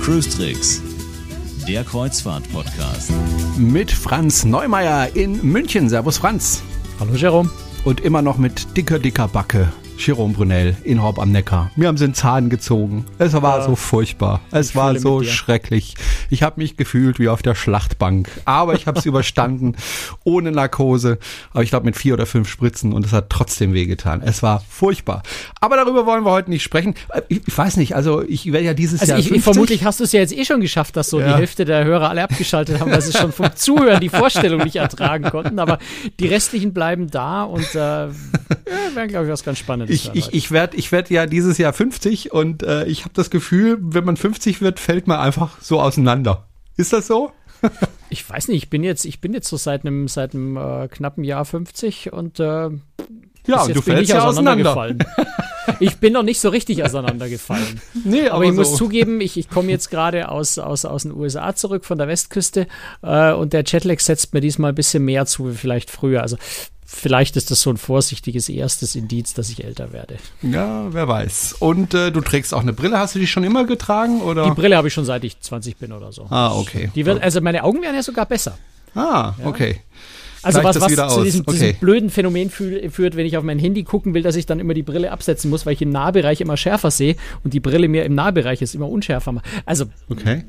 Cruise Tricks, der Kreuzfahrt-Podcast. Mit Franz Neumeier in München. Servus Franz. Hallo Jerome. Und immer noch mit dicker, dicker Backe Jerome Brunel in Horb am Neckar. Mir haben sie den Zahn gezogen. Es war ja. so furchtbar. Es ich war so schrecklich. Ich habe mich gefühlt wie auf der Schlachtbank. Aber ich habe es überstanden. Ohne Narkose. Aber ich glaube mit vier oder fünf Spritzen. Und es hat trotzdem wehgetan. Es war furchtbar. Aber darüber wollen wir heute nicht sprechen. Ich, ich weiß nicht. Also ich werde ja dieses also Jahr. Ich, 50. vermutlich hast du es ja jetzt eh schon geschafft, dass so ja. die Hälfte der Hörer alle abgeschaltet haben, weil sie schon vom Zuhören die Vorstellung nicht ertragen konnten. Aber die restlichen bleiben da und äh, ja, wäre, glaube ich, was ganz Spannendes ich, ich, ich werde ich werd ja dieses Jahr 50 und äh, ich habe das Gefühl, wenn man 50 wird, fällt man einfach so auseinander. Ist das so? ich weiß nicht, ich bin jetzt, ich bin jetzt so seit einem, seit einem äh, knappen Jahr 50 und äh, ja, und du fällst ja auseinander. ich bin noch nicht so richtig auseinandergefallen. Nee, aber, aber ich so. muss zugeben, ich, ich komme jetzt gerade aus, aus, aus den USA zurück von der Westküste äh, und der Jetlag setzt mir diesmal ein bisschen mehr zu wie vielleicht früher. Also vielleicht ist das so ein vorsichtiges erstes Indiz, dass ich älter werde. Ja, wer weiß. Und äh, du trägst auch eine Brille. Hast du die schon immer getragen oder? Die Brille habe ich schon seit ich 20 bin oder so. Ah, okay. Die wird, also meine Augen werden ja sogar besser. Ah, ja. okay. Also was, was zu diesem, okay. diesem, blöden Phänomen führt, wenn ich auf mein Handy gucken will, dass ich dann immer die Brille absetzen muss, weil ich im Nahbereich immer schärfer sehe und die Brille mir im Nahbereich ist immer unschärfer. Also okay.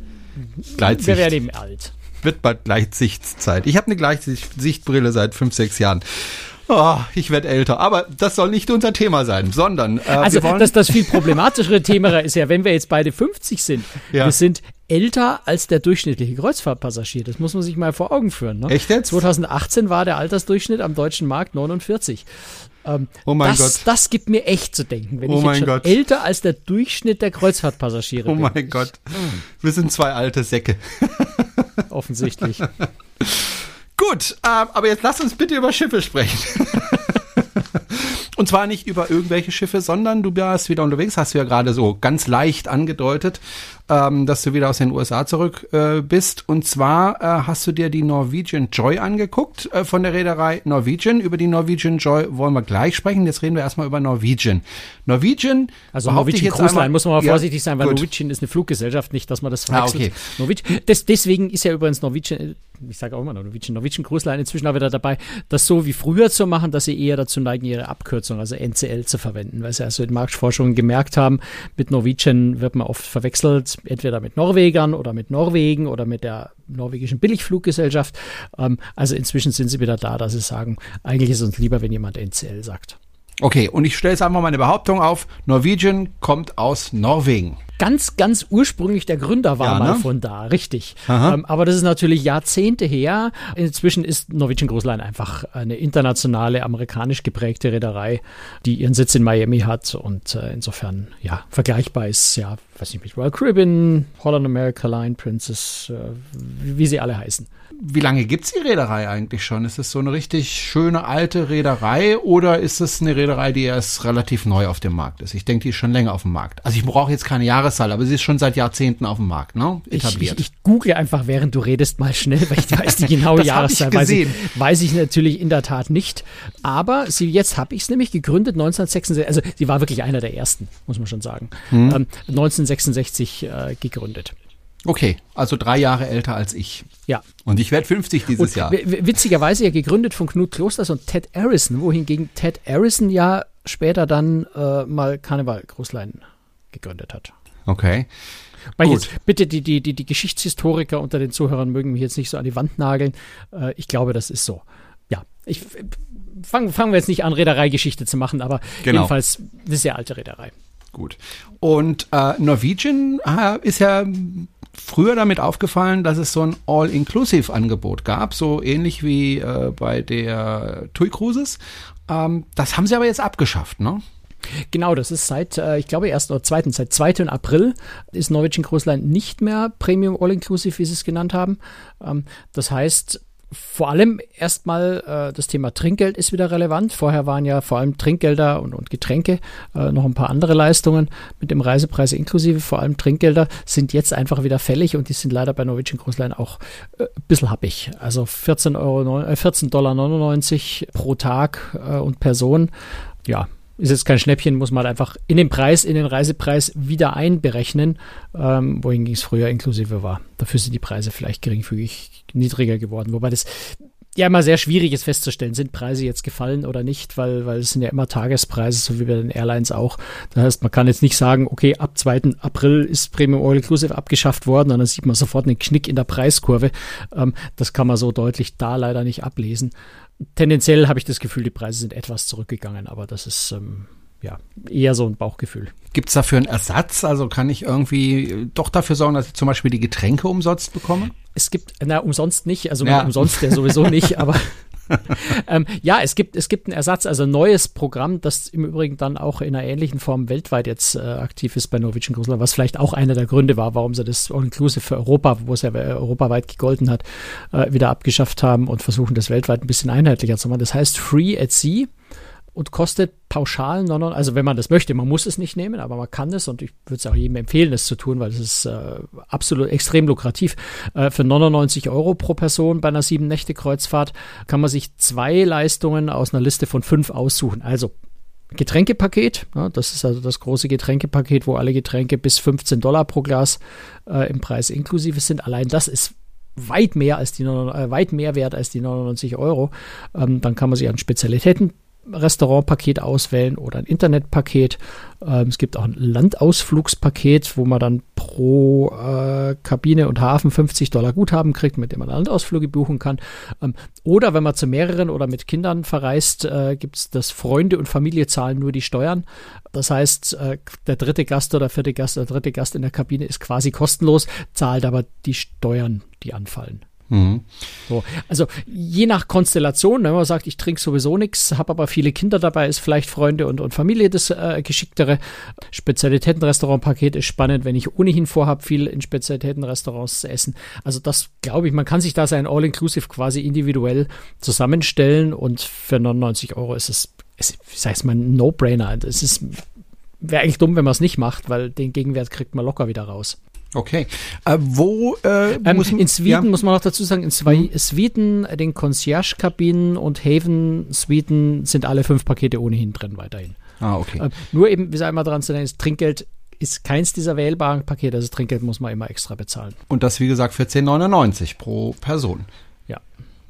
Gleitsicht. wir werden eben alt wird bald Gleitsichtszeit. Ich habe eine Gleitsichtbrille seit fünf, sechs Jahren. Oh, ich werde älter, aber das soll nicht unser Thema sein, sondern äh, also das, das viel problematischere Thema ist ja, wenn wir jetzt beide 50 sind, ja. wir sind älter als der durchschnittliche Kreuzfahrtpassagier. Das muss man sich mal vor Augen führen. Ne? Echt jetzt? 2018 war der Altersdurchschnitt am deutschen Markt 49. Ähm, oh mein das, Gott. Das gibt mir echt zu denken, wenn oh ich jetzt schon Gott. älter als der Durchschnitt der Kreuzfahrtpassagiere oh bin. Oh mein Gott. Wir sind zwei alte Säcke. Offensichtlich. Gut, äh, aber jetzt lass uns bitte über Schiffe sprechen. Und zwar nicht über irgendwelche Schiffe, sondern du bist wieder unterwegs, hast du ja gerade so ganz leicht angedeutet, ähm, dass du wieder aus den USA zurück äh, bist. Und zwar äh, hast du dir die Norwegian Joy angeguckt äh, von der Reederei Norwegian. Über die Norwegian Joy wollen wir gleich sprechen. Jetzt reden wir erstmal über Norwegian. Norwegian, also Norwegian Cruise Line, muss man mal vorsichtig ja, sein, weil gut. Norwegian ist eine Fluggesellschaft, nicht, dass man das verwechselt. Ah, okay. Norwegian, das, deswegen ist ja übrigens Norwegian ich sage auch immer Norwegian, Norwegian Cruise Line inzwischen auch wieder dabei, das so wie früher zu machen, dass sie eher dazu neigen, ihre Abkürzung, also NCL zu verwenden, weil sie also in Marktforschungen gemerkt haben, mit Norwegian wird man oft verwechselt, entweder mit Norwegern oder mit Norwegen oder mit der norwegischen Billigfluggesellschaft. Ähm, also inzwischen sind sie wieder da, dass sie sagen, eigentlich ist es uns lieber, wenn jemand NCL sagt. Okay, und ich stelle jetzt einfach meine Behauptung auf, Norwegian kommt aus Norwegen ganz, ganz ursprünglich der Gründer war ja, mal ne? von da, richtig. Ähm, aber das ist natürlich Jahrzehnte her. Inzwischen ist Norwegian Cruise Line einfach eine internationale, amerikanisch geprägte Reederei, die ihren Sitz in Miami hat und äh, insofern, ja, vergleichbar ist, ja, weiß nicht, mit Royal Caribbean, Holland America Line, Princess, äh, wie, wie sie alle heißen. Wie lange gibt's die Reederei eigentlich schon? Ist es so eine richtig schöne alte Reederei oder ist es eine Reederei, die erst relativ neu auf dem Markt ist? Ich denke, die ist schon länger auf dem Markt. Also ich brauche jetzt keine Jahreszahl, aber sie ist schon seit Jahrzehnten auf dem Markt, ne? Etabliert. Ich, ich, ich google einfach, während du redest, mal schnell, weil ich weiß die genaue Jahreszahl. Weiß ich, weiß ich natürlich in der Tat nicht. Aber sie, jetzt habe ich es nämlich gegründet 1966. Also sie war wirklich einer der ersten, muss man schon sagen. Hm. Ähm, 1966 äh, gegründet. Okay, also drei Jahre älter als ich. Ja. Und ich werde 50 dieses und Jahr. Witzigerweise ja gegründet von Knut Klosters und Ted Harrison, wohingegen Ted Harrison ja später dann äh, mal Karneval Großlein gegründet hat. Okay. Weil Gut. Jetzt, bitte, die, die, die, die Geschichtshistoriker unter den Zuhörern mögen mich jetzt nicht so an die Wand nageln. Äh, ich glaube, das ist so. Ja, ich fangen fangen wir jetzt nicht an, Reedereigeschichte zu machen, aber genau. jedenfalls eine sehr alte Reederei. Gut. Und äh, Norwegian äh, ist ja früher damit aufgefallen, dass es so ein All-Inclusive-Angebot gab, so ähnlich wie äh, bei der TUI Cruises. Ähm, das haben sie aber jetzt abgeschafft, ne? Genau, das ist seit, äh, ich glaube, erst oder zweiten, seit 2. April ist Norwegian Cruise Line nicht mehr Premium All-Inclusive, wie sie es genannt haben. Ähm, das heißt, vor allem erstmal äh, das Thema Trinkgeld ist wieder relevant. Vorher waren ja vor allem Trinkgelder und, und Getränke, äh, noch ein paar andere Leistungen mit dem Reisepreis inklusive. Vor allem Trinkgelder sind jetzt einfach wieder fällig und die sind leider bei Norwegian Cruise Line auch ein bisschen happig. Also 14 Euro, 14 Dollar 99 pro Tag und Person. Ja, ist jetzt kein Schnäppchen, muss man halt einfach in den Preis, in den Reisepreis wieder einberechnen, ähm, wohingegen es früher inklusive war. Dafür sind die Preise vielleicht geringfügig niedriger geworden, wobei das ja immer sehr schwierig ist festzustellen, sind Preise jetzt gefallen oder nicht, weil, weil es sind ja immer Tagespreise, so wie bei den Airlines auch. Das heißt, man kann jetzt nicht sagen, okay, ab 2. April ist Premium All Inclusive abgeschafft worden und dann sieht man sofort einen Knick in der Preiskurve. Ähm, das kann man so deutlich da leider nicht ablesen tendenziell habe ich das Gefühl, die Preise sind etwas zurückgegangen, aber das ist ähm, ja eher so ein Bauchgefühl. Gibt es dafür einen Ersatz? Also kann ich irgendwie doch dafür sorgen, dass ich zum Beispiel die Getränke umsonst bekomme? Es gibt, na, umsonst nicht, also ja. umsonst ja sowieso nicht, aber ähm, ja, es gibt, es gibt einen Ersatz, also ein neues Programm, das im Übrigen dann auch in einer ähnlichen Form weltweit jetzt äh, aktiv ist bei Norwegian Cruise Line, was vielleicht auch einer der Gründe war, warum sie das All-Inclusive für Europa, wo es ja europaweit gegolten hat, äh, wieder abgeschafft haben und versuchen, das weltweit ein bisschen einheitlicher zu machen. Das heißt Free at Sea und kostet pauschal 99, also wenn man das möchte, man muss es nicht nehmen, aber man kann es und ich würde es auch jedem empfehlen, das zu tun, weil es ist äh, absolut extrem lukrativ. Äh, für 99 Euro pro Person bei einer sieben Nächte Kreuzfahrt kann man sich zwei Leistungen aus einer Liste von fünf aussuchen. Also Getränkepaket, ja, das ist also das große Getränkepaket, wo alle Getränke bis 15 Dollar pro Glas äh, im Preis inklusive sind. Allein das ist weit mehr als die äh, weit mehr wert als die 99 Euro. Ähm, dann kann man sich an Spezialitäten Restaurantpaket auswählen oder ein Internetpaket. Ähm, es gibt auch ein Landausflugspaket, wo man dann pro äh, Kabine und Hafen 50 Dollar Guthaben kriegt, mit dem man Landausflüge buchen kann. Ähm, oder wenn man zu mehreren oder mit Kindern verreist, äh, gibt es das Freunde und Familie zahlen nur die Steuern. Das heißt, äh, der dritte Gast oder vierte Gast oder dritte Gast in der Kabine ist quasi kostenlos, zahlt aber die Steuern, die anfallen. Mhm. So, also je nach Konstellation, ne, wenn man sagt, ich trinke sowieso nichts, habe aber viele Kinder dabei, ist vielleicht Freunde und, und Familie das äh, geschicktere. Spezialitätenrestaurantpaket ist spannend, wenn ich ohnehin vorhabe, viel in Spezialitätenrestaurants zu essen. Also das glaube ich, man kann sich da sein All-Inclusive quasi individuell zusammenstellen und für 99 Euro ist es, ist, wie sag ich mal, ein No-Brainer. Es ist wäre eigentlich dumm, wenn man es nicht macht, weil den Gegenwert kriegt man locker wieder raus. Okay. Äh, wo äh, ähm, muss, In Sweden ja. muss man noch dazu sagen, in mhm. Sweden, den Concierge-Kabinen und Haven Sweden sind alle fünf Pakete ohnehin drin weiterhin. Ah, okay. Äh, nur eben, wie sei einmal dran zu denken, ist Trinkgeld ist keins dieser wählbaren Pakete, also Trinkgeld muss man immer extra bezahlen. Und das, wie gesagt, für 10,99 pro Person. Ja.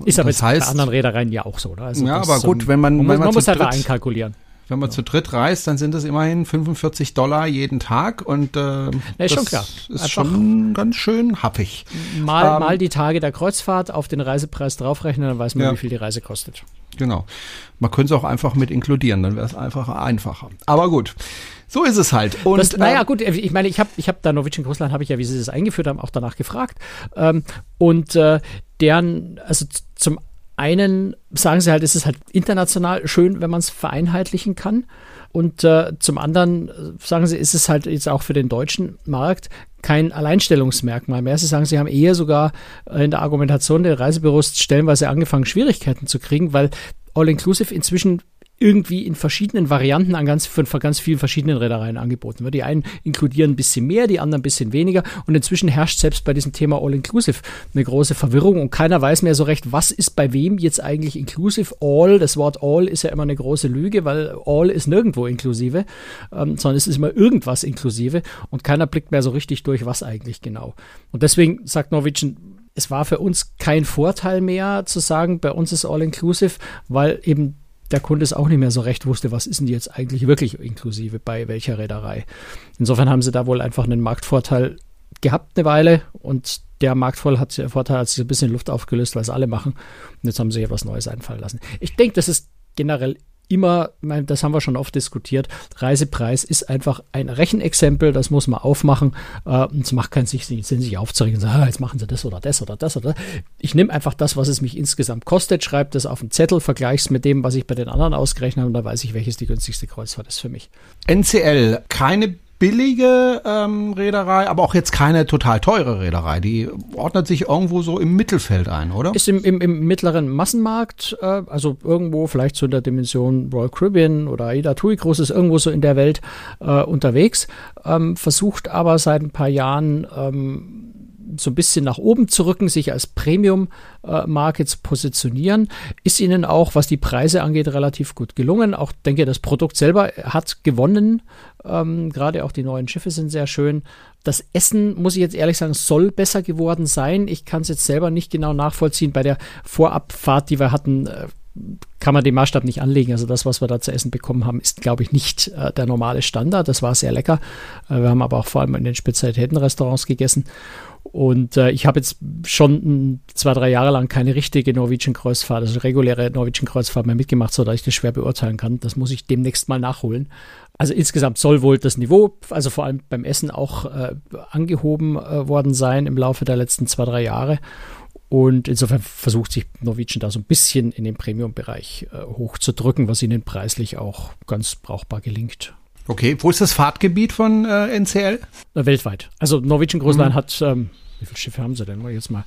Ist aber das heißt, bei anderen Reedereien ja auch so. Oder? Also ja, aber gut, wenn man. Man, wenn man, man muss halt da einkalkulieren. Wenn man ja. zu dritt reist, dann sind es immerhin 45 Dollar jeden Tag und äh, ja, das ist Einfach schon ganz schön happig. Mal, ähm, mal die Tage der Kreuzfahrt auf den Reisepreis draufrechnen, dann weiß man, ja. wie viel die Reise kostet. Genau. Man könnte es auch einfach mit inkludieren, dann wäre es einfach einfacher. Aber gut. So ist es halt. Und, das, naja, ähm, gut, ich meine, ich habe ich hab da Norwegian Russland, habe ich ja, wie sie das eingeführt haben, auch danach gefragt. Ähm, und äh, deren, also zum einen sagen sie halt, es ist halt international schön, wenn man es vereinheitlichen kann. Und äh, zum anderen äh, sagen sie, ist es halt jetzt auch für den deutschen Markt kein Alleinstellungsmerkmal mehr. Sie sagen, sie haben eher sogar in der Argumentation der Reisebüros stellenweise angefangen, Schwierigkeiten zu kriegen, weil All-Inclusive inzwischen irgendwie in verschiedenen Varianten an ganz, von ganz vielen verschiedenen Reedereien angeboten wird. Die einen inkludieren ein bisschen mehr, die anderen ein bisschen weniger. Und inzwischen herrscht selbst bei diesem Thema All-Inclusive eine große Verwirrung und keiner weiß mehr so recht, was ist bei wem jetzt eigentlich inclusive. All, das Wort All ist ja immer eine große Lüge, weil All ist nirgendwo inklusive, ähm, sondern es ist immer irgendwas inklusive und keiner blickt mehr so richtig durch, was eigentlich genau. Und deswegen sagt Norwegian, es war für uns kein Vorteil mehr zu sagen, bei uns ist All-Inclusive, weil eben der Kunde es auch nicht mehr so recht wusste, was ist denn jetzt eigentlich wirklich inklusive bei welcher Reederei. Insofern haben sie da wohl einfach einen Marktvorteil gehabt eine Weile und der Marktvorteil hat, Vorteil hat sich ein bisschen Luft aufgelöst, weil es alle machen. Und jetzt haben sie sich etwas Neues einfallen lassen. Ich denke, das ist generell immer, das haben wir schon oft diskutiert, Reisepreis ist einfach ein Rechenexempel, das muss man aufmachen. Äh, es macht keinen Sinn, sich aufzuregen und sagen, ah, jetzt machen sie das oder das oder das oder das. Ich nehme einfach das, was es mich insgesamt kostet, schreibe das auf einen Zettel, vergleiche es mit dem, was ich bei den anderen ausgerechnet habe und dann weiß ich, welches die günstigste Kreuzfahrt ist für mich. NCL, keine billige ähm, Reederei, aber auch jetzt keine total teure Reederei. Die ordnet sich irgendwo so im Mittelfeld ein, oder? Ist im, im, im mittleren Massenmarkt, äh, also irgendwo vielleicht so in der Dimension Royal Caribbean oder Aida Tui Cruise ist irgendwo so in der Welt äh, unterwegs, ähm, versucht aber seit ein paar Jahren ähm, so ein bisschen nach oben zu rücken, sich als Premium-Marke zu positionieren. Ist ihnen auch, was die Preise angeht, relativ gut gelungen. Auch denke, das Produkt selber hat gewonnen. Ähm, Gerade auch die neuen Schiffe sind sehr schön. Das Essen, muss ich jetzt ehrlich sagen, soll besser geworden sein. Ich kann es jetzt selber nicht genau nachvollziehen. Bei der Vorabfahrt, die wir hatten, äh, kann man den Maßstab nicht anlegen. Also das, was wir da zu essen bekommen haben, ist, glaube ich, nicht äh, der normale Standard. Das war sehr lecker. Äh, wir haben aber auch vor allem in den Spezialitätenrestaurants gegessen. Und äh, ich habe jetzt schon zwei, drei Jahre lang keine richtige Norwegian-Kreuzfahrt, also reguläre Norwegian-Kreuzfahrt mehr mitgemacht, sodass ich das schwer beurteilen kann. Das muss ich demnächst mal nachholen. Also insgesamt soll wohl das Niveau, also vor allem beim Essen auch äh, angehoben äh, worden sein im Laufe der letzten zwei, drei Jahre. Und insofern versucht sich Norwegian da so ein bisschen in den Premium-Bereich äh, hochzudrücken, was ihnen preislich auch ganz brauchbar gelingt. Okay, wo ist das Fahrtgebiet von äh, NCL? Weltweit. Also Norwegian Cruise Line mhm. hat, ähm, wie viele Schiffe haben sie denn? Mal jetzt mal.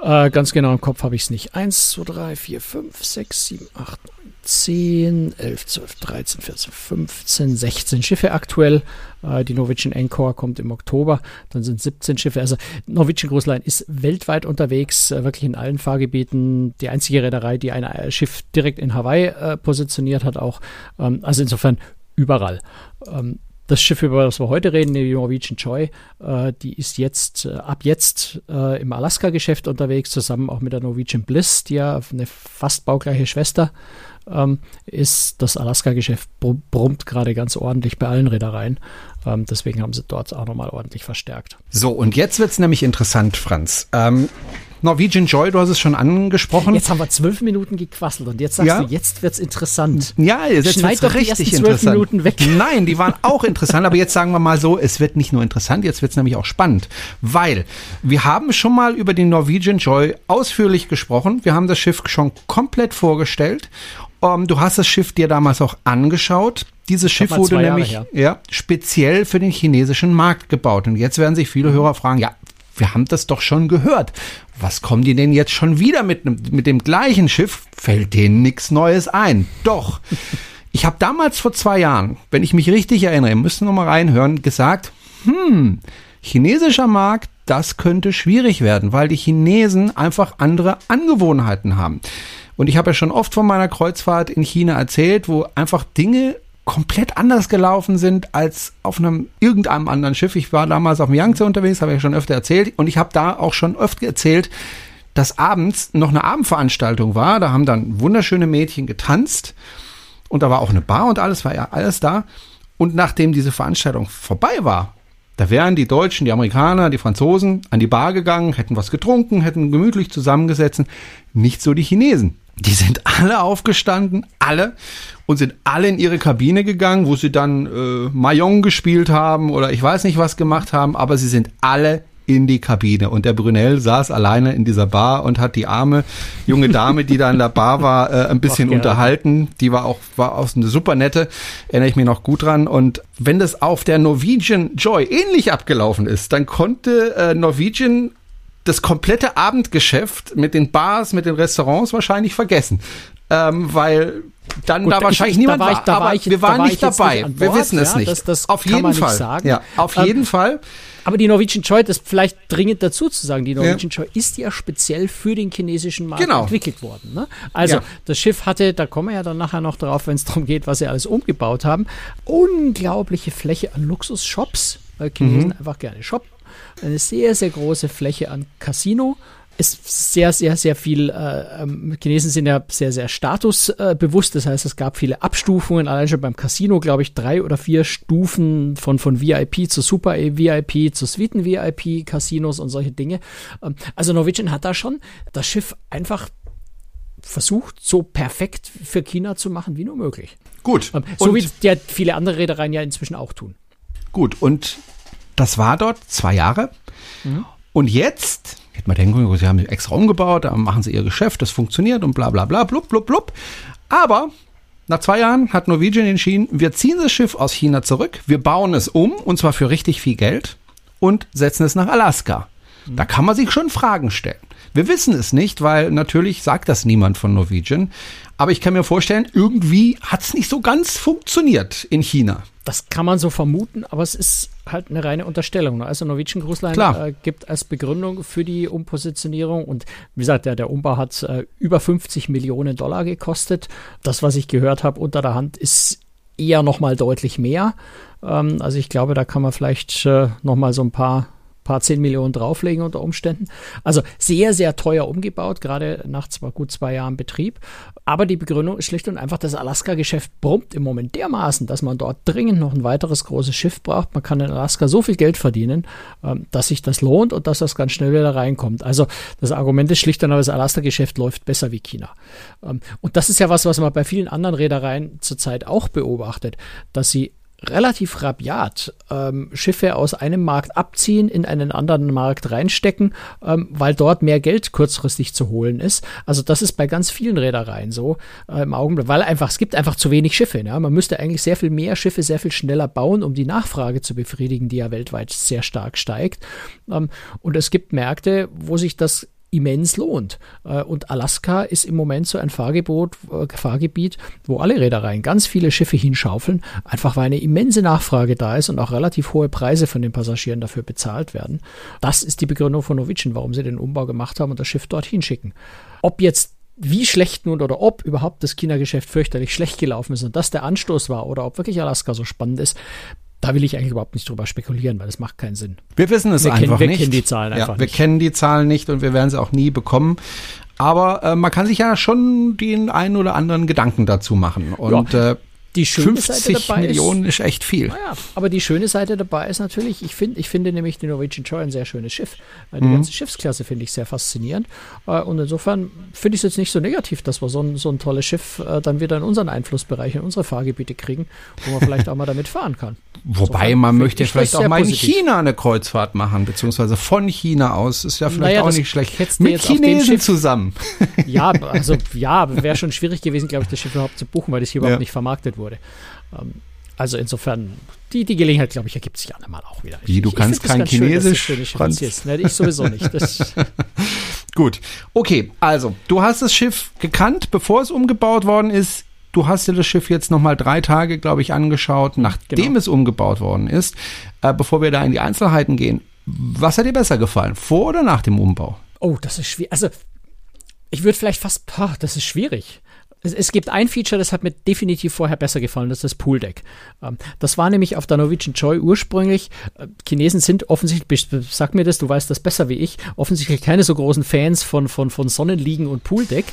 Äh, ganz genau im Kopf habe ich es nicht. 1, 2, 3, 4, 5, 6, 7, 8, 9, 10, 11, 12, 13, 14, 15, 16 Schiffe aktuell. Äh, die Norwegian Encore kommt im Oktober. Dann sind 17 Schiffe. Also Norwegian Cruise Line ist weltweit unterwegs, äh, wirklich in allen Fahrgebieten. Die einzige Reederei, die ein äh, Schiff direkt in Hawaii äh, positioniert hat auch. Ähm, also insofern überall. Ähm, das Schiff, über das wir heute reden, die Norwegian Joy, äh, die ist jetzt äh, ab jetzt äh, im Alaska-Geschäft unterwegs, zusammen auch mit der Norwegian Bliss, die ja eine fast baugleiche Schwester ähm, ist. Das Alaska-Geschäft brummt gerade ganz ordentlich bei allen Reedereien. Ähm, deswegen haben sie dort auch nochmal ordentlich verstärkt. So, und jetzt wird es nämlich interessant, Franz. Ähm, Norwegian Joy, du hast es schon angesprochen. Jetzt haben wir zwölf Minuten gequasselt und jetzt sagst ja. du, jetzt wird's interessant. Ja, jetzt Schneid wird's richtig interessant. Minuten weg. Nein, die waren auch interessant, aber jetzt sagen wir mal so, es wird nicht nur interessant, jetzt wird's nämlich auch spannend, weil wir haben schon mal über den Norwegian Joy ausführlich gesprochen. Wir haben das Schiff schon komplett vorgestellt. Um, ähm, du hast das Schiff dir damals auch angeschaut. Dieses Schiff wurde nämlich ja, speziell für den chinesischen Markt gebaut. Und jetzt werden sich viele Hörer fragen, ja, wir haben das doch schon gehört. Was kommen die denn jetzt schon wieder mit, mit dem gleichen Schiff? Fällt denen nichts Neues ein. Doch. Ich habe damals vor zwei Jahren, wenn ich mich richtig erinnere, müssen wir mal reinhören, gesagt, hm, chinesischer Markt, das könnte schwierig werden, weil die Chinesen einfach andere Angewohnheiten haben. Und ich habe ja schon oft von meiner Kreuzfahrt in China erzählt, wo einfach Dinge komplett anders gelaufen sind als auf einem irgendeinem anderen Schiff. Ich war damals auf dem Yangtze unterwegs, habe ich schon öfter erzählt und ich habe da auch schon öfter erzählt, dass abends noch eine Abendveranstaltung war. Da haben dann wunderschöne Mädchen getanzt und da war auch eine Bar und alles war ja alles da. Und nachdem diese Veranstaltung vorbei war, da wären die Deutschen, die Amerikaner, die Franzosen an die Bar gegangen, hätten was getrunken, hätten gemütlich zusammengesetzt. Nicht so die Chinesen. Die sind alle aufgestanden, alle, und sind alle in ihre Kabine gegangen, wo sie dann äh, Mayong gespielt haben oder ich weiß nicht was gemacht haben, aber sie sind alle in die Kabine. Und der Brunel saß alleine in dieser Bar und hat die arme junge Dame, die da in der Bar war, äh, ein bisschen Ach, unterhalten. Die war auch, war auch eine super nette, erinnere ich mich noch gut dran. Und wenn das auf der Norwegian Joy ähnlich abgelaufen ist, dann konnte äh, Norwegian das komplette Abendgeschäft mit den Bars, mit den Restaurants wahrscheinlich vergessen. Ähm, weil dann Gut, da wahrscheinlich ich, niemand da war. Ich, da aber war ich, wir waren war nicht dabei. Nicht wir wissen es ja, nicht. Das, das auf jeden Fall. Ja, auf ähm, jeden Fall. Aber die Norwegian Joy, das vielleicht dringend dazu zu sagen, die Norwegian ja. Joy ist ja speziell für den chinesischen Markt genau. entwickelt worden. Ne? Also ja. das Schiff hatte, da kommen wir ja dann nachher noch drauf, wenn es darum geht, was sie alles umgebaut haben, unglaubliche Fläche an Luxusshops, weil Chinesen mhm. einfach gerne shoppen eine sehr, sehr große Fläche an Casino. Ist sehr, sehr, sehr viel, äh, ähm, Chinesen sind ja sehr, sehr statusbewusst. Äh, das heißt, es gab viele Abstufungen. Allein schon beim Casino, glaube ich, drei oder vier Stufen von, von VIP zu Super VIP zu Suiten VIP, Casinos und solche Dinge. Ähm, also Norwegian hat da schon das Schiff einfach versucht, so perfekt für China zu machen wie nur möglich. Gut. Ähm, so und wie ja viele andere Reedereien ja inzwischen auch tun. Gut, und das war dort zwei Jahre. Mhm. Und jetzt, hätte man denken können, sie haben extra umgebaut, da machen sie ihr Geschäft, das funktioniert und bla bla bla, blub, blub, blub. Aber Nach zwei Jahren hat Norwegian entschieden, wir ziehen das Schiff aus China zurück, wir bauen es um, und zwar für richtig viel Geld, und setzen es nach Alaska. Da kann man sich schon Fragen stellen. Wir wissen es nicht, weil natürlich sagt das niemand von Norwegian. Aber ich kann mir vorstellen, irgendwie hat es nicht so ganz funktioniert in China. Das kann man so vermuten, aber es ist halt eine reine Unterstellung. Ne? Also Norwegian Cruise Line äh, gibt als Begründung für die Umpositionierung und wie gesagt, der, der Umbau hat äh, über 50 Millionen Dollar gekostet. Das, was ich gehört habe unter der Hand, ist eher noch mal deutlich mehr. Ähm, also ich glaube, da kann man vielleicht äh, noch mal so ein paar paar 10 Millionen drauflegen unter Umständen. Also sehr, sehr teuer umgebaut, gerade nach zwar gut zwei Jahren Betrieb. Aber die Begründung ist schlicht und einfach, das Alaska-Geschäft brummt im Moment dermaßen, dass man dort dringend noch ein weiteres großes Schiff braucht. Man kann in Alaska so viel Geld verdienen, ähm, dass sich das lohnt und dass das ganz schnell wieder reinkommt. Also das Argument ist schlicht und einfach, das Alaska-Geschäft läuft besser wie China. Ähm, und das ist ja was, was man bei vielen anderen Reedereien zurzeit auch beobachtet, dass sie relativ rabiat ähm, Schiffe aus einem Markt abziehen, in einen anderen Markt reinstecken, ähm, weil dort mehr Geld kurzfristig zu holen ist. Also das ist bei ganz vielen Reedereien so äh, im Augenblick, weil einfach es gibt einfach zu wenig Schiffe. Ja? Man müsste eigentlich sehr viel mehr Schiffe sehr viel schneller bauen, um die Nachfrage zu befriedigen, die ja weltweit sehr stark steigt. Ähm, und es gibt Märkte, wo sich das immens lohnt. Äh, und Alaska ist im Moment so ein Fahrgebot, äh, Fahrgebiet, wo alle Reedereien ganz viele Schiffe hinschaufeln, einfach weil eine immense Nachfrage da ist und auch relativ hohe Preise von den Passagieren dafür bezahlt werden. Das ist die Begründung von Novicin, warum sie den Umbau gemacht haben und das Schiff dorthin schicken. Ob jetzt wie schlecht nun oder ob überhaupt das China-Geschäft fürchterlich schlecht gelaufen ist und das der Anstoß war oder ob wirklich Alaska so spannend ist, da will ich eigentlich überhaupt nicht drüber spekulieren, weil das macht keinen Sinn. Wir wissen es wir einfach kennen, wir nicht. Wir kennen die Zahlen einfach ja, wir nicht. Wir kennen die Zahlen nicht und wir werden sie auch nie bekommen. Aber äh, man kann sich ja schon den einen oder anderen Gedanken dazu machen. Und ja. äh, die schöne 50 Seite dabei Millionen ist, ist echt viel. Naja, aber die schöne Seite dabei ist natürlich, ich finde, ich finde nämlich die Norwegian Joy ein sehr schönes Schiff. Äh, die mhm. ganze Schiffsklasse finde ich sehr faszinierend. Äh, und insofern finde ich es jetzt nicht so negativ, dass wir so ein, so ein tolles Schiff äh, dann wieder in unseren Einflussbereich, in unsere Fahrgebiete kriegen, wo man vielleicht auch mal damit fahren kann. Wobei insofern man möchte vielleicht auch mal in positiv. China eine Kreuzfahrt machen, beziehungsweise von China aus. Ist ja vielleicht naja, auch nicht schlecht. Mit Chinesen zusammen. Ja, also ja, wäre schon schwierig gewesen, glaube ich, das Schiff überhaupt zu buchen, weil das hier überhaupt ja. nicht vermarktet wurde. Ähm, also insofern, die, die Gelegenheit, glaube ich, ergibt sich einmal auch wieder. Wie, du ich, kannst ich kein Chinesisch, schön, Franz? Ne, ich sowieso nicht. Gut, okay, also, du hast das Schiff gekannt, bevor es umgebaut worden ist. Du hast dir das Schiff jetzt nochmal drei Tage, glaube ich, angeschaut, nachdem genau. es umgebaut worden ist. Äh, bevor wir da in die Einzelheiten gehen, was hat dir besser gefallen, vor oder nach dem Umbau? Oh, das ist schwierig. Also, ich würde vielleicht fast, boah, das ist schwierig. Es, es, gibt ein Feature, das hat mir definitiv vorher besser gefallen, das ist das Pooldeck. Ähm, das war nämlich auf der Norwegian Joy ursprünglich. Äh, Chinesen sind offensichtlich, sag mir das, du weißt das besser wie ich, offensichtlich keine so großen Fans von, von, von Sonnenliegen und Pooldeck.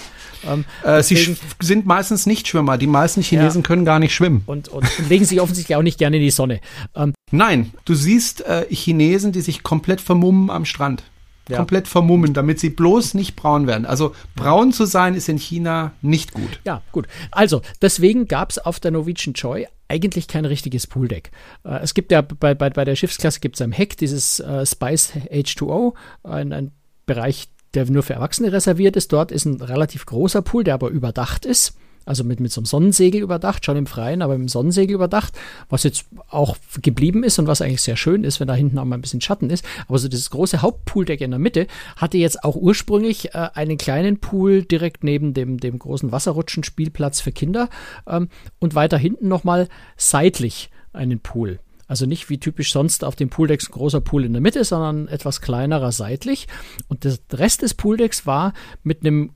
Ähm, äh, sie sind meistens nicht Schwimmer. Die meisten Chinesen ja. können gar nicht schwimmen. Und, und, und, legen sich offensichtlich auch nicht gerne in die Sonne. Ähm, Nein, du siehst äh, Chinesen, die sich komplett vermummen am Strand ja. komplett vermummen, damit sie bloß nicht braun werden. Also braun zu sein ist in China nicht gut. Ja, gut. Also deswegen gab es auf der Norwegian Joy eigentlich kein richtiges Pooldeck. Äh, es gibt ja bei, bei, bei der Schiffsklasse gibt es am Heck dieses äh, Spice H2O, ein, ein Bereich, der nur für Erwachsene reserviert ist. Dort ist ein relativ großer Pool, der aber überdacht ist also mit, mit so einem Sonnensegel überdacht, schon im Freien, aber mit dem Sonnensegel überdacht, was jetzt auch geblieben ist und was eigentlich sehr schön ist, wenn da hinten auch mal ein bisschen Schatten ist. Aber so dieses große Hauptpooldeck in der Mitte hatte jetzt auch ursprünglich äh, einen kleinen Pool direkt neben dem, dem großen Wasserrutschen-Spielplatz für Kinder ähm, und weiter hinten nochmal seitlich einen Pool. Also nicht wie typisch sonst auf dem Pooldecks ein großer Pool in der Mitte, sondern etwas kleinerer seitlich. Und der Rest des Pooldecks war mit einem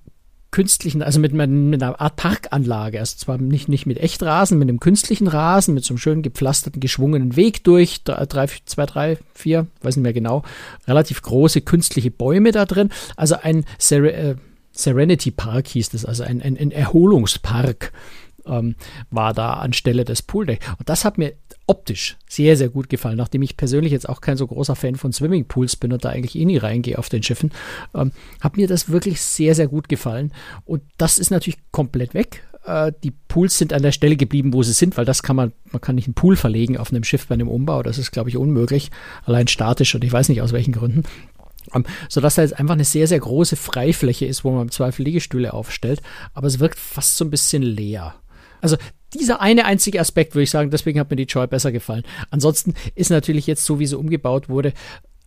künstlichen, also mit, mit, einer Art Parkanlage. Also zwar nicht, nicht mit Echtrasen, mit einem künstlichen Rasen, mit so einem schön gepflasterten, geschwungenen Weg durch, drei, zwei, drei, vier, weiß nicht mehr genau, relativ große künstliche Bäume da drin. Also ein Ser äh, Serenity Park hieß das, also ein, ein, ein Erholungspark ähm, war da anstelle des Pooldeck. Und das hat mir optisch sehr, sehr gut gefallen, nachdem ich persönlich jetzt auch kein so großer Fan von Swimmingpools bin und da eigentlich eh nie reingehe auf den Schiffen, ähm, hat mir das wirklich sehr, sehr gut gefallen. Und das ist natürlich komplett weg. Äh, die Pools sind an der Stelle geblieben, wo sie sind, weil das kann man, man kann nicht einen Pool verlegen auf einem Schiff bei einem Umbau. Das ist, glaube ich, unmöglich. Allein statisch und ich weiß nicht aus welchen Gründen. Um, ähm, sodass da jetzt einfach eine sehr, sehr große Freifläche ist, wo man im Zweifel Liegestühle aufstellt, aber es wirkt fast so ein bisschen leer. Also dieser eine einzige Aspekt, würde ich sagen, deswegen hat mir die Joy besser gefallen. Ansonsten ist natürlich jetzt, so wie sie umgebaut wurde,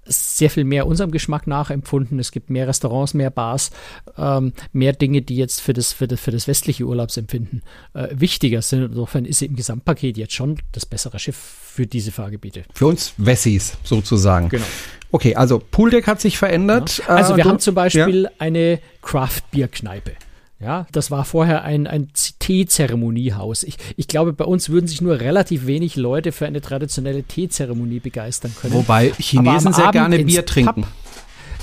sehr viel mehr unserem Geschmack nachempfunden. Es gibt mehr Restaurants, mehr Bars, ähm, mehr Dinge, die jetzt für das, für das, für das westliche Urlaubsempfinden äh, wichtiger sind. Insofern ist sie im Gesamtpaket jetzt schon das bessere Schiff für diese Fahrgebiete. Für uns Wessis sozusagen. Genau. Okay, also Pooldeck hat sich verändert. Ja. Also wir äh, haben zum Beispiel ja. eine Craft-Bier-Kneipe. Ja, das war vorher ein, ein Teezeremoniehaus. Ich, ich glaube, bei uns würden sich nur relativ wenig Leute für eine traditionelle Teezeremonie begeistern können. Wobei Chinesen sehr gerne Bier trinken. Pub,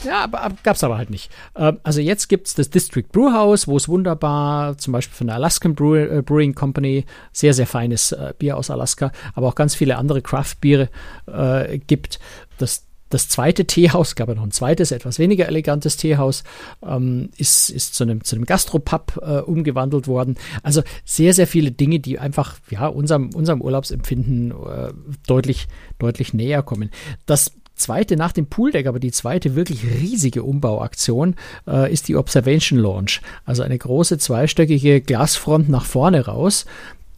ja, aber gab es aber halt nicht. Ähm, also jetzt gibt es das District Brewhouse, wo es wunderbar, zum Beispiel von der Alaskan Brew, äh, Brewing Company, sehr, sehr feines äh, Bier aus Alaska, aber auch ganz viele andere Craft-Biere äh, gibt. Das das zweite Teehaus, gab ja noch ein zweites, etwas weniger elegantes Teehaus, ähm, ist, ist zu einem, zu einem Gastropub äh, umgewandelt worden. Also sehr, sehr viele Dinge, die einfach ja, unserem, unserem Urlaubsempfinden äh, deutlich, deutlich näher kommen. Das zweite nach dem Pooldeck, aber die zweite wirklich riesige Umbauaktion äh, ist die Observation Launch. Also eine große zweistöckige Glasfront nach vorne raus,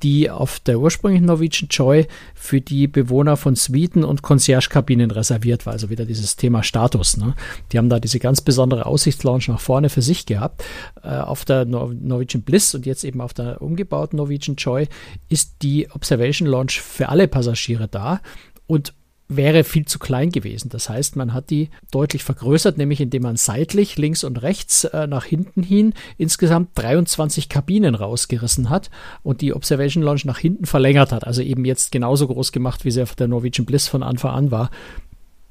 die auf der ursprünglichen Norwegian Joy für die Bewohner von Suiten und Concierge-Kabinen reserviert war. Also wieder dieses Thema Status. Ne? Die haben da diese ganz besondere Aussichtslounge nach vorne für sich gehabt. Äh, auf der Nor Norwegian Bliss und jetzt eben auf der umgebauten Norwegian Joy ist die Observation Lounge für alle Passagiere da. Und wäre viel zu klein gewesen. Das heißt, man hat die deutlich vergrößert, nämlich indem man seitlich links und rechts äh, nach hinten hin insgesamt 23 Kabinen rausgerissen hat und die Observation Lounge nach hinten verlängert hat. Also eben jetzt genauso groß gemacht, wie sie auf der Norwegian Bliss von Anfang an war.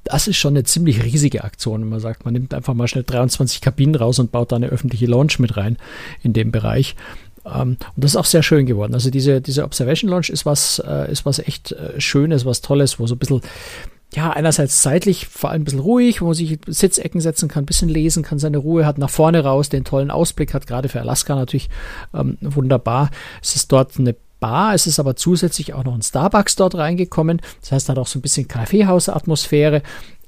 Das ist schon eine ziemlich riesige Aktion, wenn man sagt, man nimmt einfach mal schnell 23 Kabinen raus und baut da eine öffentliche Lounge mit rein in dem Bereich. Um, und das ist auch sehr schön geworden. Also diese, diese Observation Launch ist was, äh, ist was echt äh, Schönes, was Tolles, wo so ein bisschen, ja, einerseits zeitlich vor allem ein bisschen ruhig, wo man sich Sitzecken setzen kann, ein bisschen lesen kann, seine Ruhe hat, nach vorne raus, den tollen Ausblick hat, gerade für Alaska natürlich ähm, wunderbar. Es ist dort eine Bar, es ist aber zusätzlich auch noch ein Starbucks dort reingekommen. Das heißt, hat auch so ein bisschen Kaffeehaus-Atmosphäre.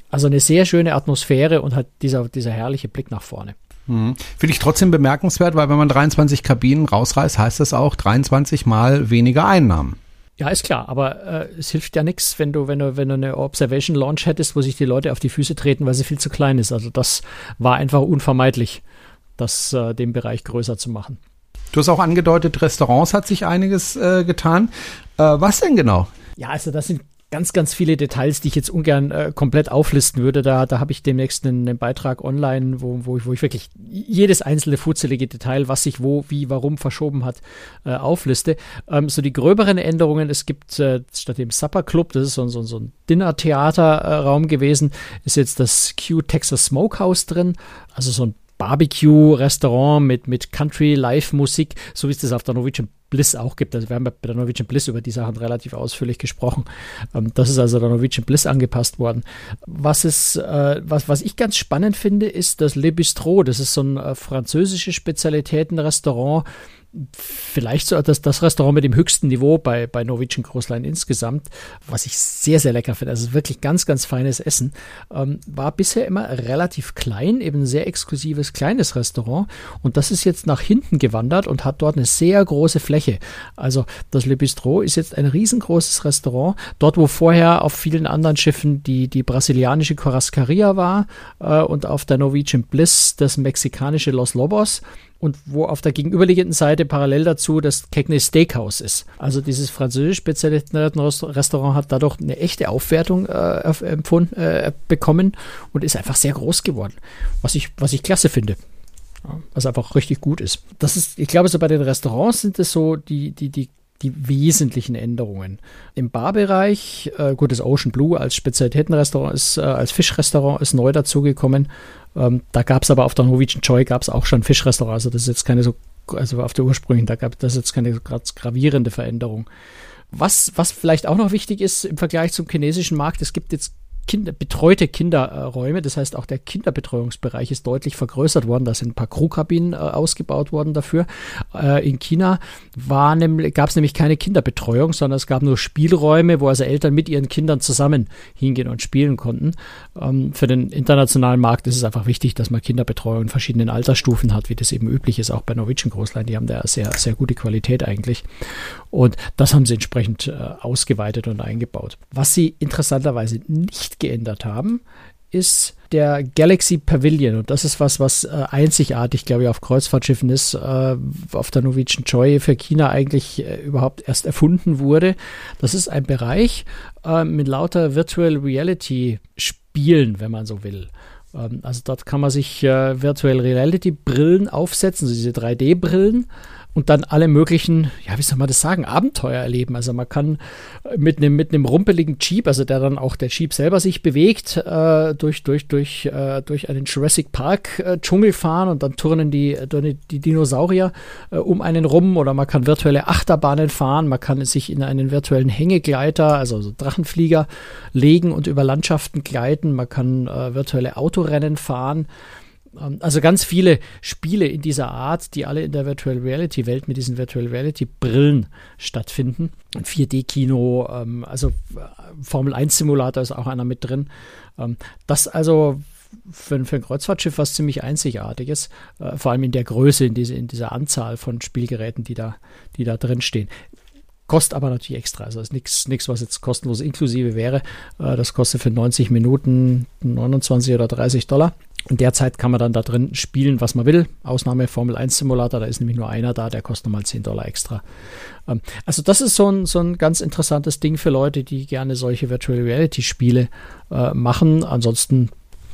Also eine sehr schöne Atmosphäre und hat dieser, dieser herrliche Blick nach vorne. Mhm. Finde ich trotzdem bemerkenswert, weil wenn man 23 Kabinen rausreißt, heißt das auch 23 mal weniger Einnahmen. Ja, ist klar, aber äh, es hilft ja nichts, wenn du, wenn du, wenn du eine Observation Launch hättest, wo sich die Leute auf die Füße treten, weil sie viel zu klein ist. Also das war einfach unvermeidlich, das äh, den Bereich größer zu machen. Du hast auch angedeutet, Restaurants hat sich einiges äh, getan. Äh, was denn genau? Ja, also das sind ganz, ganz viele Details, die ich jetzt ungern äh, komplett auflisten würde. Da, da habe ich demnächst einen, einen, Beitrag online, wo, wo, ich, wo ich wirklich jedes einzelne futzelige Detail, was sich wo, wie, warum verschoben hat, äh, aufliste. Ähm, so die gröberen Änderungen, es gibt äh, statt dem Supper Club, das ist so, so, so ein Dinner-Theater-Raum gewesen, ist jetzt das Q Texas Smokehouse drin, also so ein Barbecue-Restaurant mit, mit Country-Live-Musik, so wie es das auf der Norwegian Bliss auch gibt. Also wir haben bei der Norwegian Bliss über die Sachen relativ ausführlich gesprochen. Ähm, das ist also der Norwegian Bliss angepasst worden. Was, ist, äh, was, was ich ganz spannend finde, ist das Le Bistro. Das ist so ein äh, französisches Spezialitätenrestaurant, vielleicht so das, das Restaurant mit dem höchsten Niveau bei, bei Norwegian Cruise Line insgesamt, was ich sehr, sehr lecker finde. Also wirklich ganz, ganz feines Essen. Ähm, war bisher immer relativ klein, eben ein sehr exklusives kleines Restaurant. Und das ist jetzt nach hinten gewandert und hat dort eine sehr große Fläche. Also das Le Bistro ist jetzt ein riesengroßes Restaurant. Dort, wo vorher auf vielen anderen Schiffen die, die brasilianische Corascaria war äh, und auf der Norwegian Bliss das mexikanische Los Lobos und wo auf der gegenüberliegenden Seite parallel dazu das Cagney Steakhouse ist. Also dieses französisch spezialisierten Restaurant hat dadurch eine echte Aufwertung äh, empfunden, äh, bekommen und ist einfach sehr groß geworden, was ich, was ich klasse finde. Was einfach richtig gut ist. Das ist, ich glaube, so bei den Restaurants sind es so die, die, die die wesentlichen Änderungen. Im Barbereich, äh, gut, das Ocean Blue als Spezialitätenrestaurant ist, äh, als Fischrestaurant ist neu dazugekommen. Ähm, da gab es aber auf der Norwegian Joy gab es auch schon Fischrestaurant. Also das ist jetzt keine so, also auf der ursprünglichen, da gab ist jetzt keine so gravierende Veränderung. Was, was vielleicht auch noch wichtig ist im Vergleich zum chinesischen Markt, es gibt jetzt Kinder, betreute Kinderräume. Das heißt, auch der Kinderbetreuungsbereich ist deutlich vergrößert worden. Da sind ein paar Crewkabinen äh, ausgebaut worden dafür. Äh, in China gab es nämlich keine Kinderbetreuung, sondern es gab nur Spielräume, wo also Eltern mit ihren Kindern zusammen hingehen und spielen konnten. Ähm, für den internationalen Markt ist es einfach wichtig, dass man Kinderbetreuung in verschiedenen Altersstufen hat, wie das eben üblich ist, auch bei Norwegian Großlein. Die haben da sehr, sehr gute Qualität eigentlich. Und das haben sie entsprechend äh, ausgeweitet und eingebaut. Was sie interessanterweise nicht geändert haben, ist der Galaxy Pavilion. Und das ist was, was äh, einzigartig, glaube ich, auf Kreuzfahrtschiffen ist, äh, auf der Norwegian Joy für China eigentlich äh, überhaupt erst erfunden wurde. Das ist ein Bereich äh, mit lauter Virtual Reality Spielen, wenn man so will. Ähm, also dort kann man sich äh, Virtual Reality Brillen aufsetzen, also diese 3D-Brillen und dann alle möglichen, ja, wie soll man das sagen, Abenteuer erleben. Also man kann mit einem mit einem rumpeligen Jeep, also der dann auch der Jeep selber sich bewegt, äh, durch durch durch äh, durch einen Jurassic Park äh, Dschungel fahren und dann turnen die die Dinosaurier äh, um einen rum. Oder man kann virtuelle Achterbahnen fahren, man kann sich in einen virtuellen Hängegleiter, also so Drachenflieger legen und über Landschaften gleiten, man kann äh, virtuelle Autorennen fahren. Ähm, also ganz viele Spiele in dieser Art, die alle in der Virtual Reality Welt mit diesen Virtual Reality Brillen stattfinden. 4D-Kino, ähm, also äh, Formel 1 Simulator ist auch einer mit drin. Ähm, das also für, für ein Kreuzfahrtschiff was ziemlich Einzigartiges, äh, vor allem in der Größe, in, diese, in dieser Anzahl von Spielgeräten, die da, die da drin stehen. Kostet aber natürlich extra. Also ist nichts, was jetzt kostenlos inklusive wäre. Äh, das kostet für 90 Minuten 29 oder 30 Dollar. Und derzeit kann man dann da drin spielen, was man will. Ausnahme Formel 1 Simulator, da ist nämlich nur einer da, der kostet nochmal 10 Dollar extra. Ähm, also das ist so ein, so ein ganz interessantes Ding für Leute, die gerne solche Virtual Reality Spiele äh, machen. Ansonsten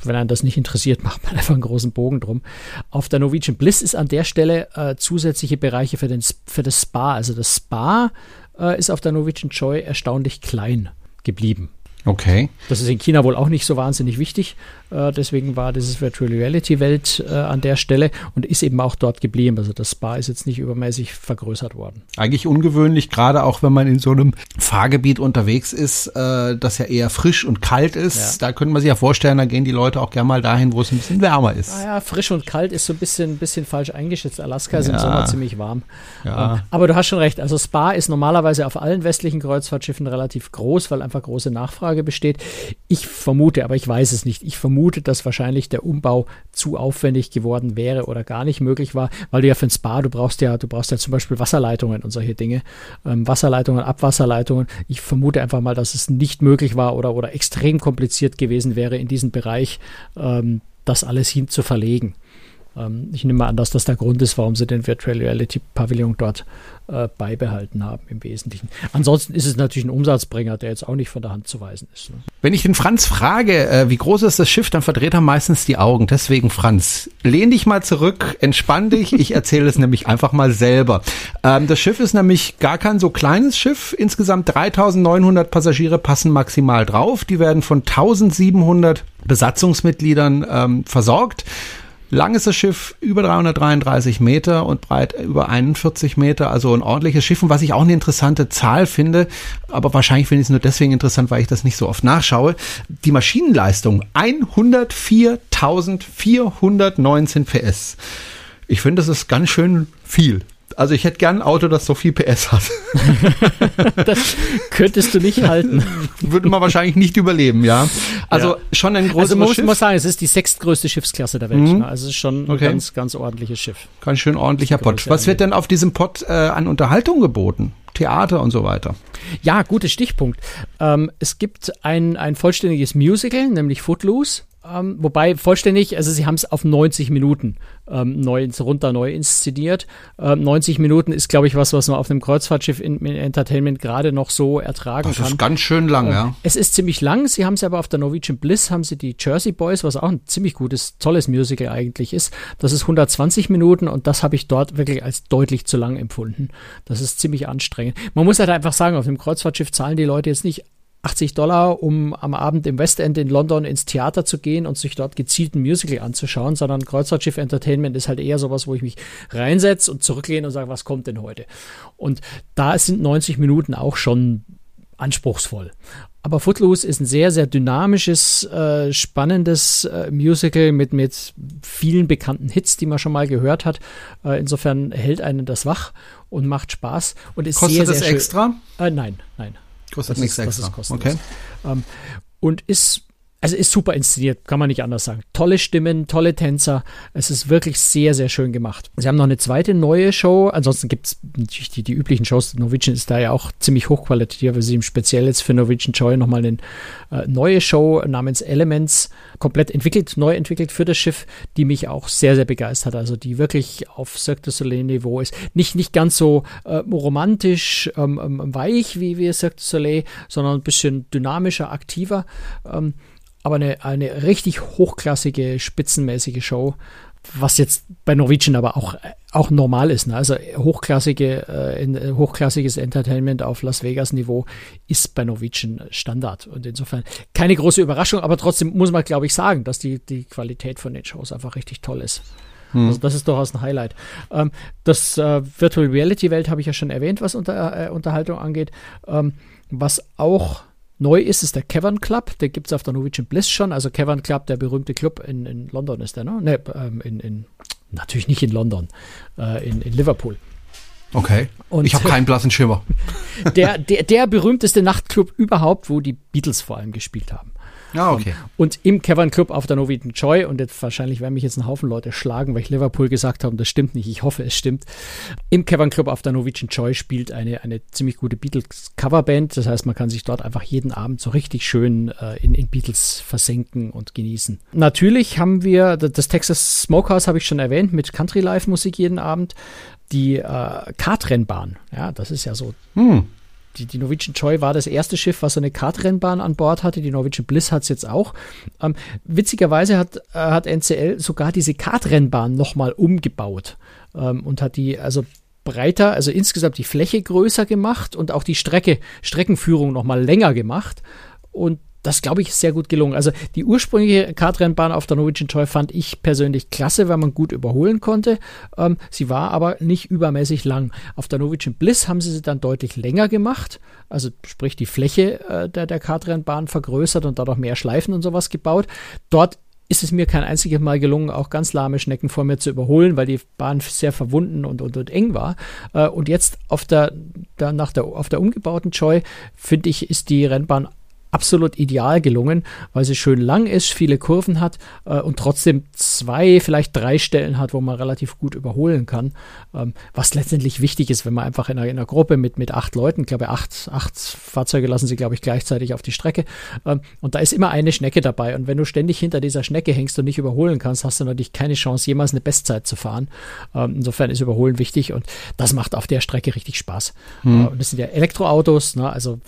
wenn einen das nicht interessiert, macht man einfach einen großen Bogen drum. Auf der Norwegian Bliss ist an der Stelle äh, zusätzliche Bereiche für, den, für das Spa. Also das Spa äh, ist auf der Norwegian Joy erstaunlich klein geblieben. Okay. Das ist in China wohl auch nicht so wahnsinnig wichtig. Äh, deswegen war dieses Virtual Reality Welt äh, an der Stelle und ist eben auch dort geblieben. Also das Spa ist jetzt nicht übermäßig vergrößert worden. Eigentlich ungewöhnlich, gerade auch wenn man in so einem Fahrgebiet unterwegs ist, äh, das ja eher frisch und kalt ist. Ja. Da könnte man sich ja vorstellen, da gehen die Leute auch gerne mal dahin, wo es ein bisschen wärmer ist. Naja, frisch und kalt ist so ein bisschen, bisschen falsch eingeschätzt. Alaska ist ja. im Sommer ziemlich warm. Ja. Ähm, aber du hast schon recht. Also Spa ist normalerweise auf allen westlichen Kreuzfahrtschiffen relativ groß, weil einfach große Nachfrage Nachfrage besteht. Ich vermute, aber ich weiß es nicht, ich vermute, dass wahrscheinlich der Umbau zu aufwendig geworden wäre oder gar nicht möglich war, weil du ja für ein Spa, du brauchst ja, du brauchst ja zum Beispiel Wasserleitungen und solche Dinge. Ähm, Wasserleitungen, Abwasserleitungen. Ich vermute einfach mal, dass es nicht möglich war oder, oder extrem kompliziert gewesen wäre, in diesem Bereich ähm, das alles hin zu verlegen. Ähm, ich nehme an, dass das der Grund ist, warum sie den Virtual Reality Pavillon dort äh, beibehalten haben im Wesentlichen. Ansonsten ist es natürlich ein Umsatzbringer, der jetzt auch nicht von der Hand zu weisen ist. Ne? Wenn ich den Franz frage, äh, wie groß ist das Schiff, dann verdreht er meistens die Augen. Deswegen, Franz, lehn dich mal zurück, entspann dich. Ich erzähle es nämlich einfach mal selber. Ähm, das Schiff ist nämlich gar kein so kleines Schiff. Insgesamt 3900 Passagiere passen maximal drauf. Die werden von 1700 Besatzungsmitgliedern ähm, versorgt. Lang ist das Schiff über 333 Meter und breit über 41 Meter, also ein ordentliches Schiff. Und was ich auch eine interessante Zahl finde, aber wahrscheinlich finde ich es nur deswegen interessant, weil ich das nicht so oft nachschaue. Die Maschinenleistung 104.419 PS. Ich finde, das ist ganz schön viel. Also ich hätte gern ein Auto, das so viel PS hat. das könntest du nicht halten. Würde man wahrscheinlich nicht überleben, ja. Also ja. schon ein großes also man muss, Schiff. muss sagen, es ist die sechstgrößte Schiffsklasse der Welt. Mhm. Ne? Also es ist schon okay. ein ganz, ganz ordentliches Schiff. Ganz schön ordentlicher Pott. Was wird denn auf diesem Pott äh, an Unterhaltung geboten? Theater und so weiter. Ja, guter Stichpunkt. Ähm, es gibt ein, ein vollständiges Musical, nämlich Footloose. Ähm, wobei vollständig, also sie haben es auf 90 Minuten ähm, neu runter neu inszeniert. Ähm, 90 Minuten ist, glaube ich, was, was man auf einem Kreuzfahrtschiff in, in Entertainment gerade noch so ertragen das kann. Das ist ganz schön lang, ähm, ja. Es ist ziemlich lang. Sie haben es aber auf der Norwegian Bliss, haben sie die Jersey Boys, was auch ein ziemlich gutes, tolles Musical eigentlich ist. Das ist 120 Minuten und das habe ich dort wirklich als deutlich zu lang empfunden. Das ist ziemlich anstrengend. Man muss halt einfach sagen, auf dem Kreuzfahrtschiff zahlen die Leute jetzt nicht 80 Dollar, um am Abend im West End in London ins Theater zu gehen und sich dort gezielt ein Musical anzuschauen, sondern Kreuzfahrtschiff Entertainment ist halt eher sowas, wo ich mich reinsetze und zurücklehne und sage, was kommt denn heute? Und da sind 90 Minuten auch schon anspruchsvoll. Aber Footloose ist ein sehr, sehr dynamisches, äh, spannendes äh, Musical mit, mit vielen bekannten Hits, die man schon mal gehört hat. Äh, insofern hält einen das wach und macht Spaß und ist Kostet sehr, das sehr extra? Äh, nein, nein. Kostet nichts extra. Das ist kostenlos. Okay. Ähm, und ist also ist super inszeniert, kann man nicht anders sagen. Tolle Stimmen, tolle Tänzer. Es ist wirklich sehr, sehr schön gemacht. Sie haben noch eine zweite neue Show. Ansonsten gibt es natürlich die, die üblichen Shows. Norwegian ist da ja auch ziemlich hochqualitativ, aber sie haben speziell jetzt für Norwegian Joy nochmal eine äh, neue Show namens Elements komplett entwickelt, neu entwickelt für das Schiff, die mich auch sehr, sehr begeistert. Also die wirklich auf Cirque du Soleil Niveau ist. Nicht, nicht ganz so äh, romantisch, ähm, ähm, weich wie, wie Cirque du Soleil, sondern ein bisschen dynamischer, aktiver. Ähm, aber eine, eine richtig hochklassige, spitzenmäßige Show, was jetzt bei Norwegian aber auch, auch normal ist. Ne? Also hochklassige, äh, in, äh, hochklassiges Entertainment auf Las Vegas Niveau ist bei Norwegian Standard. Und insofern keine große Überraschung, aber trotzdem muss man, glaube ich, sagen, dass die, die Qualität von den Shows einfach richtig toll ist. Hm. Also das ist durchaus ein Highlight. Ähm, das äh, Virtual Reality Welt habe ich ja schon erwähnt, was unter, äh, Unterhaltung angeht. Ähm, was auch Neu ist es der Cavern Club, der gibt es auf der Norwegian Bliss schon. Also Cavern Club, der berühmte Club in, in London ist der, ne? Ne, ähm, in, in, natürlich nicht in London, äh, in, in Liverpool. Okay. Und ich habe keinen blassen Schimmer. Der, der, der berühmteste Nachtclub überhaupt, wo die Beatles vor allem gespielt haben. Ah, okay. Und im Cavern Club auf der Noviten Joy, und jetzt wahrscheinlich werden mich jetzt ein Haufen Leute schlagen, weil ich Liverpool gesagt habe, das stimmt nicht, ich hoffe, es stimmt. Im Cavern Club auf der Noviten Joy spielt eine, eine ziemlich gute Beatles-Coverband. Das heißt, man kann sich dort einfach jeden Abend so richtig schön äh, in, in Beatles versenken und genießen. Natürlich haben wir das Texas Smokehouse, habe ich schon erwähnt, mit Country Live Musik jeden Abend. Die äh, Kartrennbahn, ja, das ist ja so hm die, die Norwegian Joy war das erste Schiff, was eine Kartrennbahn an Bord hatte. Die Norwegian Bliss hat es jetzt auch. Ähm, witzigerweise hat, äh, hat NCL sogar diese Kartrennbahn nochmal umgebaut ähm, und hat die also breiter, also insgesamt die Fläche größer gemacht und auch die Strecke, Streckenführung nochmal länger gemacht. Und das, glaube ich, ist sehr gut gelungen. Also die ursprüngliche Kartrennbahn auf der Norwegian Toy fand ich persönlich klasse, weil man gut überholen konnte. Ähm, sie war aber nicht übermäßig lang. Auf der Norwegian Bliss haben sie sie dann deutlich länger gemacht. Also sprich die Fläche äh, der, der Kartrennbahn vergrößert und dadurch mehr Schleifen und sowas gebaut. Dort ist es mir kein einziges Mal gelungen, auch ganz lahme Schnecken vor mir zu überholen, weil die Bahn sehr verwunden und, und, und eng war. Äh, und jetzt auf der, der, nach der, auf der umgebauten Joy, finde ich, ist die Rennbahn absolut ideal gelungen, weil sie schön lang ist, viele Kurven hat äh, und trotzdem zwei, vielleicht drei Stellen hat, wo man relativ gut überholen kann. Ähm, was letztendlich wichtig ist, wenn man einfach in einer, in einer Gruppe mit, mit acht Leuten, ich glaube acht, acht Fahrzeuge lassen sie, glaube ich, gleichzeitig auf die Strecke. Ähm, und da ist immer eine Schnecke dabei. Und wenn du ständig hinter dieser Schnecke hängst und nicht überholen kannst, hast du natürlich keine Chance, jemals eine Bestzeit zu fahren. Ähm, insofern ist Überholen wichtig und das macht auf der Strecke richtig Spaß. Hm. Äh, und das sind ja Elektroautos, ne? also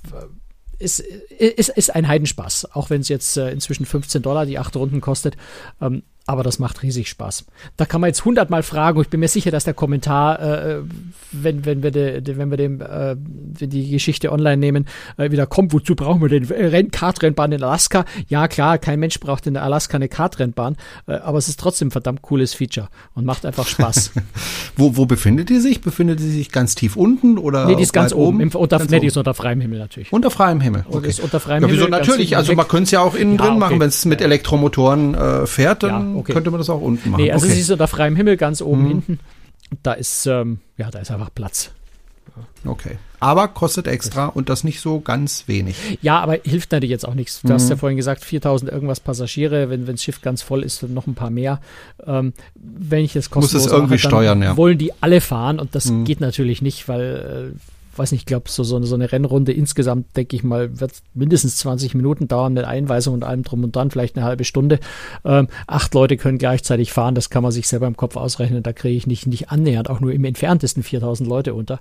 ist, ist, ist ein Heidenspaß, auch wenn es jetzt äh, inzwischen 15 Dollar die acht Runden kostet. Ähm, aber das macht riesig Spaß. Da kann man jetzt hundertmal fragen. Ich bin mir sicher, dass der Kommentar, äh, wenn, wenn wir, de, de, wenn wir dem, äh, wenn die Geschichte online nehmen, äh, wieder kommt. Wozu brauchen wir den Renn Kartrennbahn in Alaska? Ja, klar, kein Mensch braucht in Alaska eine Kartrennbahn, äh, aber es ist trotzdem ein verdammt cooles Feature und macht einfach Spaß. wo, wo befindet die sich? Befindet die sich ganz tief unten oder? Nee, die ist ganz oben. Im, unter, ganz nee, die ist unter freiem Himmel natürlich. Unter freiem Himmel. Okay. Ist unter freiem ja, wieso Himmel. Natürlich, also man könnte es ja auch innen ja, drin okay. machen, wenn es mit Elektromotoren äh, fährt, dann okay. könnte man das auch unten machen. Nee, also okay. es ist unter freiem Himmel ganz oben mhm. hinten. Da ist, ähm, ja, da ist einfach Platz. Okay. Aber kostet extra und das nicht so ganz wenig. Ja, aber hilft natürlich jetzt auch nichts. Du mhm. hast ja vorhin gesagt, 4000 irgendwas Passagiere, wenn, wenn das Schiff ganz voll ist, noch ein paar mehr. Ähm, wenn ich das kostenlos Muss es irgendwie mache, steuern, ja. wollen die alle fahren und das mhm. geht natürlich nicht, weil äh, weiß nicht, ich glaube, so, so, so eine Rennrunde insgesamt, denke ich mal, wird mindestens 20 Minuten dauern mit Einweisung und allem drum und dran, vielleicht eine halbe Stunde. Ähm, acht Leute können gleichzeitig fahren, das kann man sich selber im Kopf ausrechnen. Da kriege ich nicht, nicht annähernd, auch nur im entferntesten 4000 Leute unter.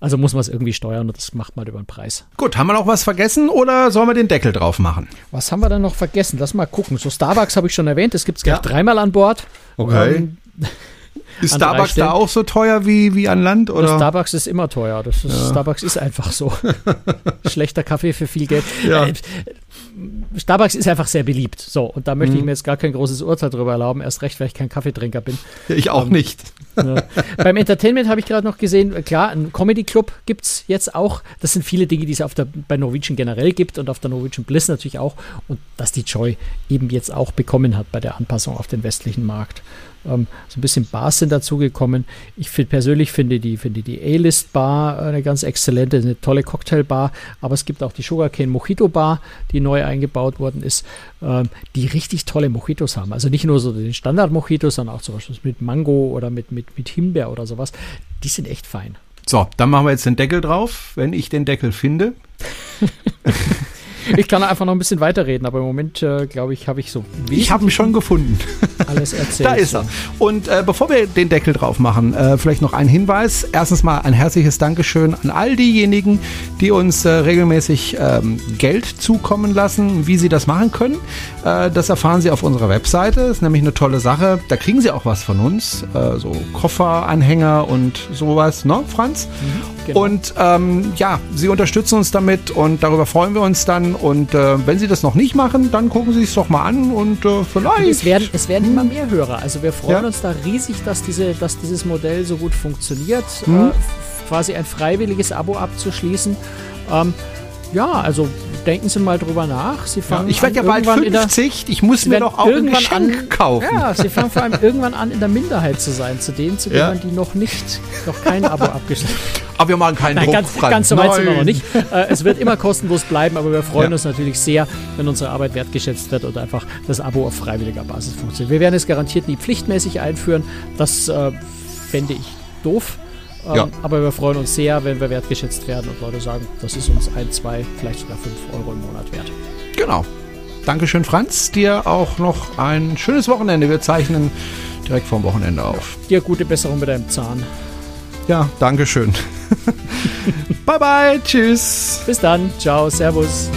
Also muss man es irgendwie steuern und das macht man über den Preis. Gut, haben wir noch was vergessen oder sollen wir den Deckel drauf machen? Was haben wir denn noch vergessen? Lass mal gucken. So Starbucks habe ich schon erwähnt, das gibt es gleich ja. dreimal an Bord. Okay. Ähm, ist Starbucks da auch so teuer wie, wie an Land? Oder? Starbucks ist immer teuer. Das ist, ja. Starbucks ist einfach so. Schlechter Kaffee für viel Geld. Ja. Äh, Starbucks ist einfach sehr beliebt. So, und da möchte mhm. ich mir jetzt gar kein großes Urteil drüber erlauben. Erst recht, weil ich kein Kaffeetrinker bin. Ich auch ähm, nicht. Ja. Beim Entertainment habe ich gerade noch gesehen, klar, ein Comedy Club gibt es jetzt auch. Das sind viele Dinge, die es auf der, bei Norwegian generell gibt und auf der Norwegian Bliss natürlich auch. Und dass die Joy eben jetzt auch bekommen hat bei der Anpassung auf den westlichen Markt. Ähm, so ein bisschen Bars sind dazugekommen. Ich find, persönlich finde die, finde die A-List Bar eine ganz exzellente, eine tolle Cocktailbar. Aber es gibt auch die Sugarcane Mojito Bar, die neu eingebaut worden ist, ähm, die richtig tolle Mojitos haben. Also nicht nur so den Standard Mojitos, sondern auch zum Beispiel mit Mango oder mit, mit, mit Himbeer oder sowas. Die sind echt fein. So, dann machen wir jetzt den Deckel drauf, wenn ich den Deckel finde. Ich kann einfach noch ein bisschen weiterreden, aber im Moment, äh, glaube ich, habe ich so. Ich habe ihn schon gefunden. Alles erzählt. da ist er. Und äh, bevor wir den Deckel drauf machen, äh, vielleicht noch ein Hinweis. Erstens mal ein herzliches Dankeschön an all diejenigen, die uns äh, regelmäßig ähm, Geld zukommen lassen. Wie sie das machen können, äh, das erfahren Sie auf unserer Webseite. Das ist nämlich eine tolle Sache. Da kriegen Sie auch was von uns. Äh, so Kofferanhänger und sowas, ne, Franz? Mhm, genau. Und ähm, ja, Sie unterstützen uns damit und darüber freuen wir uns dann. Und äh, wenn Sie das noch nicht machen, dann gucken Sie es doch mal an und äh, vielleicht. Und es, werden, es werden immer mehr Hörer. Also wir freuen ja. uns da riesig, dass, diese, dass dieses Modell so gut funktioniert. Mhm. Äh, quasi ein freiwilliges Abo abzuschließen. Ähm, ja, also denken Sie mal drüber nach. Sie fangen ja, ich werde ja bald 50, ich muss mir doch auch ein Geschenk an, kaufen. Ja, Sie fangen vor allem irgendwann an, in der Minderheit zu sein, zu denen, zu denen ja. die noch nicht, noch kein Abo abgeschlossen haben. Aber wir machen keinen Nein, Druck. Ganz, ganz so weit sind wir noch nicht. Äh, es wird immer kostenlos bleiben, aber wir freuen ja. uns natürlich sehr, wenn unsere Arbeit wertgeschätzt wird und einfach das Abo auf freiwilliger Basis funktioniert. Wir werden es garantiert nie pflichtmäßig einführen. Das äh, fände ich doof. Ähm, ja. Aber wir freuen uns sehr, wenn wir wertgeschätzt werden und Leute sagen, das ist uns ein, zwei, vielleicht sogar fünf Euro im Monat wert. Genau. Dankeschön, Franz. Dir auch noch ein schönes Wochenende. Wir zeichnen direkt vorm Wochenende auf. Dir gute Besserung mit deinem Zahn. Ja, Dankeschön. bye bye, tschüss. Bis dann, ciao, servus.